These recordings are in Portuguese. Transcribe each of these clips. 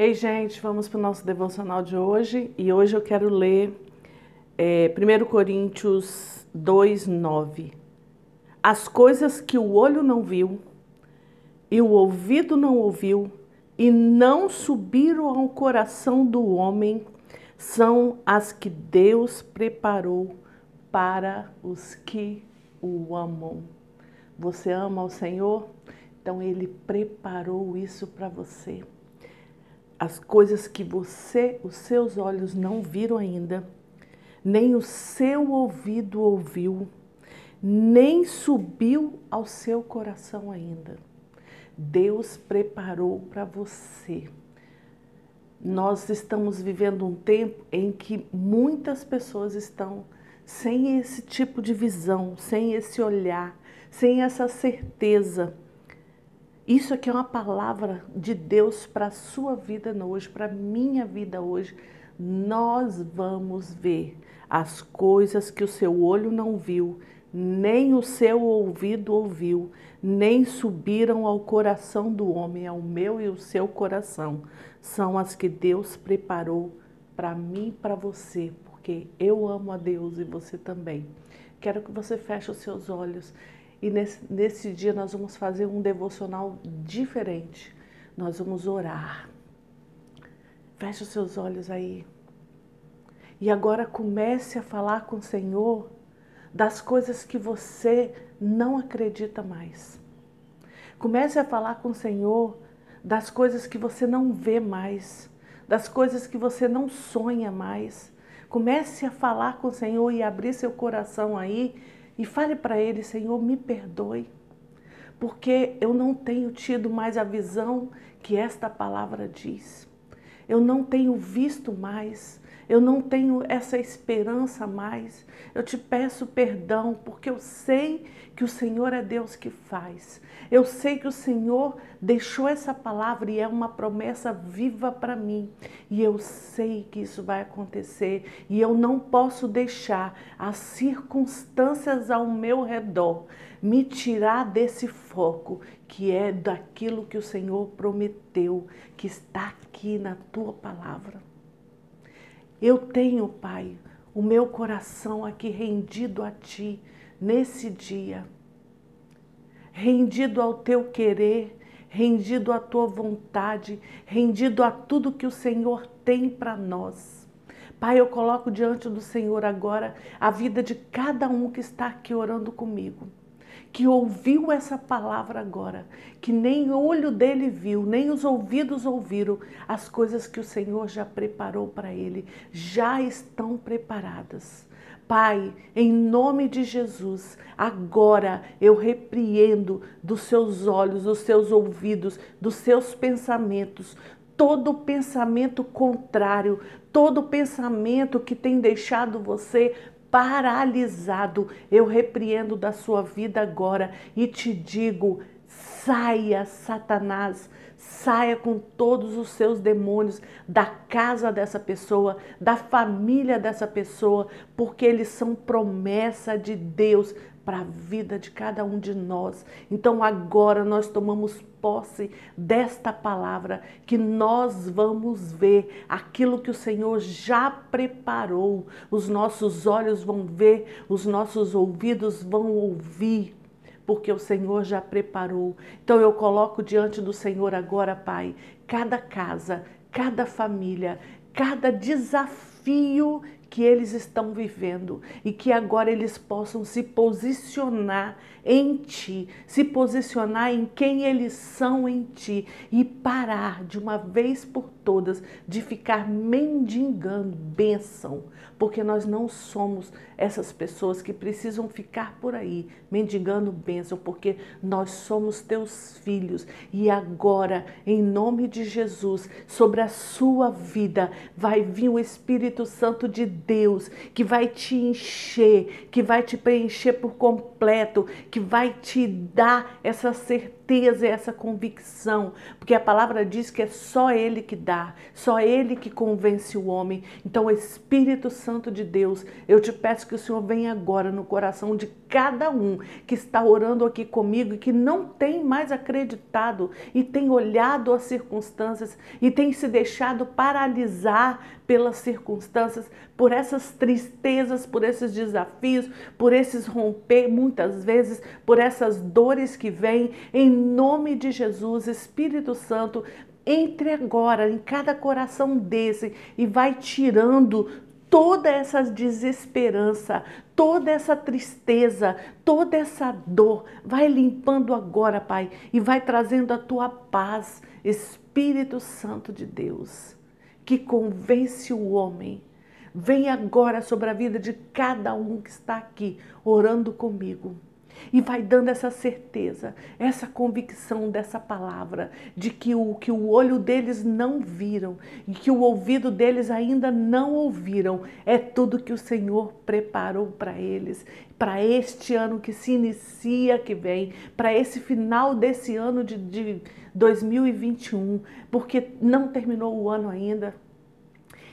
Ei, gente, vamos para o nosso devocional de hoje e hoje eu quero ler é, 1 Coríntios 2, 9. As coisas que o olho não viu e o ouvido não ouviu e não subiram ao coração do homem são as que Deus preparou para os que o amam. Você ama o Senhor? Então ele preparou isso para você as coisas que você, os seus olhos não viram ainda, nem o seu ouvido ouviu, nem subiu ao seu coração ainda. Deus preparou para você. Nós estamos vivendo um tempo em que muitas pessoas estão sem esse tipo de visão, sem esse olhar, sem essa certeza isso aqui é uma palavra de Deus para a sua vida hoje, para a minha vida hoje. Nós vamos ver as coisas que o seu olho não viu, nem o seu ouvido ouviu, nem subiram ao coração do homem, ao meu e o seu coração. São as que Deus preparou para mim e para você, porque eu amo a Deus e você também. Quero que você feche os seus olhos e nesse, nesse dia nós vamos fazer um devocional diferente. Nós vamos orar. Feche os seus olhos aí. E agora comece a falar com o Senhor das coisas que você não acredita mais. Comece a falar com o Senhor das coisas que você não vê mais, das coisas que você não sonha mais. Comece a falar com o Senhor e abrir seu coração aí e fale para ele: Senhor, me perdoe, porque eu não tenho tido mais a visão que esta palavra diz. Eu não tenho visto mais, eu não tenho essa esperança mais. Eu te peço perdão, porque eu sei que o Senhor é Deus que faz. Eu sei que o Senhor deixou essa palavra e é uma promessa viva para mim. E eu sei que isso vai acontecer. E eu não posso deixar as circunstâncias ao meu redor me tirar desse foco que é daquilo que o Senhor prometeu, que está aqui na tua palavra. Eu tenho, Pai, o meu coração aqui rendido a Ti nesse dia rendido ao teu querer, rendido à tua vontade, rendido a tudo que o Senhor tem para nós. Pai, eu coloco diante do Senhor agora a vida de cada um que está aqui orando comigo, que ouviu essa palavra agora, que nem o olho dele viu, nem os ouvidos ouviram as coisas que o Senhor já preparou para ele, já estão preparadas. Pai, em nome de Jesus, agora eu repreendo dos seus olhos, dos seus ouvidos, dos seus pensamentos, todo pensamento contrário, todo pensamento que tem deixado você paralisado, eu repreendo da sua vida agora e te digo: saia, Satanás, saia com todos os seus demônios da casa dessa pessoa, da família dessa pessoa, porque eles são promessa de Deus para a vida de cada um de nós. Então agora nós tomamos posse desta palavra que nós vamos ver aquilo que o Senhor já preparou. Os nossos olhos vão ver, os nossos ouvidos vão ouvir porque o Senhor já preparou. Então eu coloco diante do Senhor agora, Pai, cada casa, cada família, cada desafio que eles estão vivendo e que agora eles possam se posicionar em ti, se posicionar em quem eles são em ti e parar de uma vez por todas de ficar mendigando bênção, porque nós não somos essas pessoas que precisam ficar por aí mendigando bênção, porque nós somos teus filhos. E agora, em nome de Jesus, sobre a sua vida vai vir o Espírito Santo de Deus que vai te encher, que vai te preencher por completo, que vai te dar essa certeza certeza e essa convicção, porque a palavra diz que é só Ele que dá, só Ele que convence o homem. Então, Espírito Santo de Deus, eu te peço que o Senhor venha agora no coração de cada um que está orando aqui comigo e que não tem mais acreditado e tem olhado as circunstâncias e tem se deixado paralisar pelas circunstâncias, por essas tristezas, por esses desafios, por esses romper, muitas vezes, por essas dores que vêm, em nome de Jesus, Espírito Santo, entre agora em cada coração desse e vai tirando toda essa desesperança, toda essa tristeza, toda essa dor. Vai limpando agora, Pai, e vai trazendo a tua paz, Espírito Santo de Deus, que convence o homem. Vem agora sobre a vida de cada um que está aqui orando comigo e vai dando essa certeza, essa convicção dessa palavra, de que o que o olho deles não viram e que o ouvido deles ainda não ouviram, é tudo que o Senhor preparou para eles, para este ano que se inicia, que vem, para esse final desse ano de, de 2021, porque não terminou o ano ainda.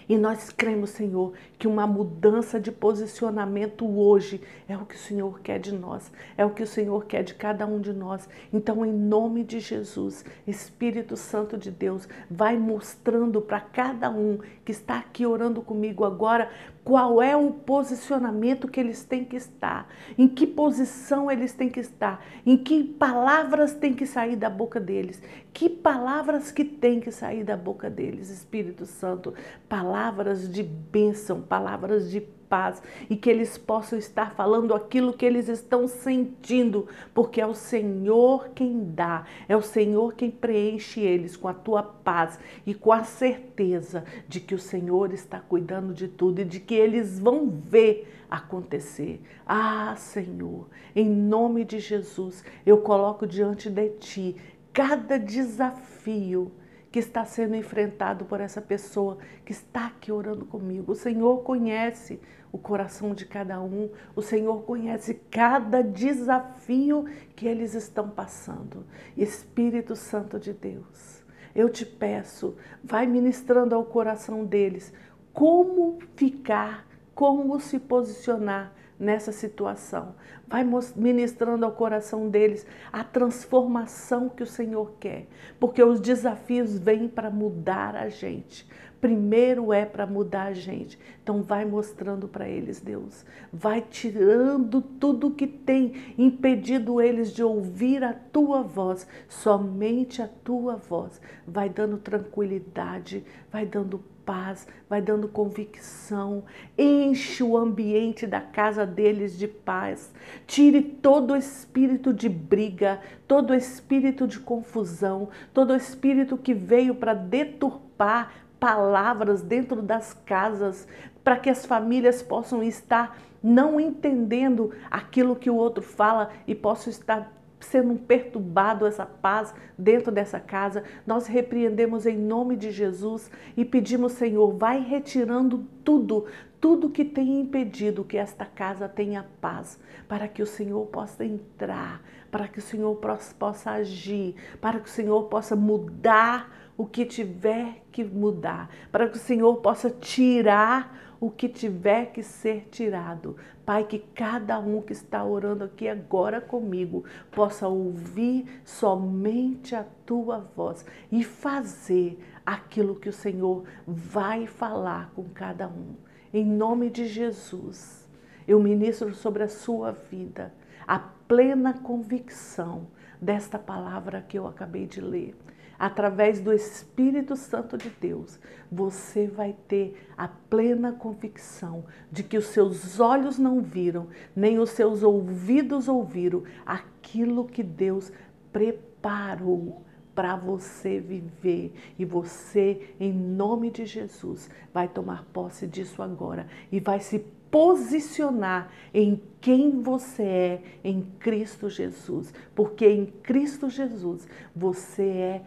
E nós cremos, Senhor, que uma mudança de posicionamento hoje é o que o Senhor quer de nós, é o que o Senhor quer de cada um de nós. Então, em nome de Jesus, Espírito Santo de Deus, vai mostrando para cada um que está aqui orando comigo agora qual é o posicionamento que eles têm que estar, em que posição eles têm que estar, em que palavras têm que sair da boca deles, que palavras que têm que sair da boca deles, Espírito Santo, palavras de bênção, palavras de paz e que eles possam estar falando aquilo que eles estão sentindo, porque é o Senhor quem dá, é o Senhor quem preenche eles com a tua paz e com a certeza de que o Senhor está cuidando de tudo e de que eles vão ver acontecer. Ah, Senhor, em nome de Jesus, eu coloco diante de ti cada desafio que está sendo enfrentado por essa pessoa que está aqui orando comigo. O Senhor conhece o coração de cada um, o Senhor conhece cada desafio que eles estão passando. Espírito Santo de Deus, eu te peço, vai ministrando ao coração deles como ficar, como se posicionar nessa situação. Vai ministrando ao coração deles a transformação que o Senhor quer, porque os desafios vêm para mudar a gente. Primeiro é para mudar a gente. Então vai mostrando para eles, Deus. Vai tirando tudo que tem impedido eles de ouvir a tua voz, somente a tua voz. Vai dando tranquilidade, vai dando paz, vai dando convicção, enche o ambiente da casa deles de paz, tire todo o espírito de briga, todo o espírito de confusão, todo o espírito que veio para deturpar palavras dentro das casas, para que as famílias possam estar não entendendo aquilo que o outro fala e possam estar sendo perturbado essa paz dentro dessa casa, nós repreendemos em nome de Jesus e pedimos, Senhor, vai retirando tudo, tudo que tem impedido que esta casa tenha paz, para que o Senhor possa entrar, para que o Senhor possa agir, para que o Senhor possa mudar o que tiver que mudar, para que o Senhor possa tirar o que tiver que ser tirado. Pai, que cada um que está orando aqui agora comigo possa ouvir somente a tua voz e fazer aquilo que o Senhor vai falar com cada um. Em nome de Jesus, eu ministro sobre a sua vida a plena convicção desta palavra que eu acabei de ler através do Espírito Santo de Deus, você vai ter a plena convicção de que os seus olhos não viram, nem os seus ouvidos ouviram aquilo que Deus preparou para você viver. E você, em nome de Jesus, vai tomar posse disso agora e vai se posicionar em quem você é em Cristo Jesus, porque em Cristo Jesus você é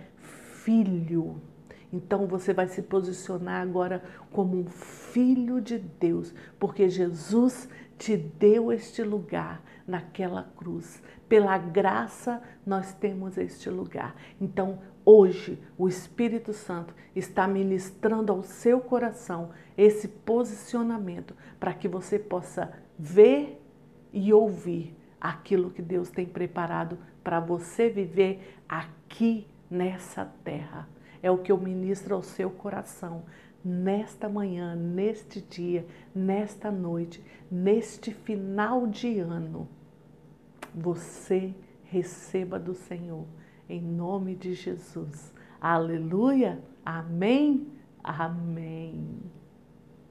filho. Então você vai se posicionar agora como um filho de Deus, porque Jesus te deu este lugar naquela cruz. Pela graça nós temos este lugar. Então, hoje, o Espírito Santo está ministrando ao seu coração esse posicionamento para que você possa ver e ouvir aquilo que Deus tem preparado para você viver aqui nessa terra. É o que eu ministro ao seu coração nesta manhã, neste dia, nesta noite, neste final de ano. Você receba do Senhor, em nome de Jesus. Aleluia. Amém. Amém.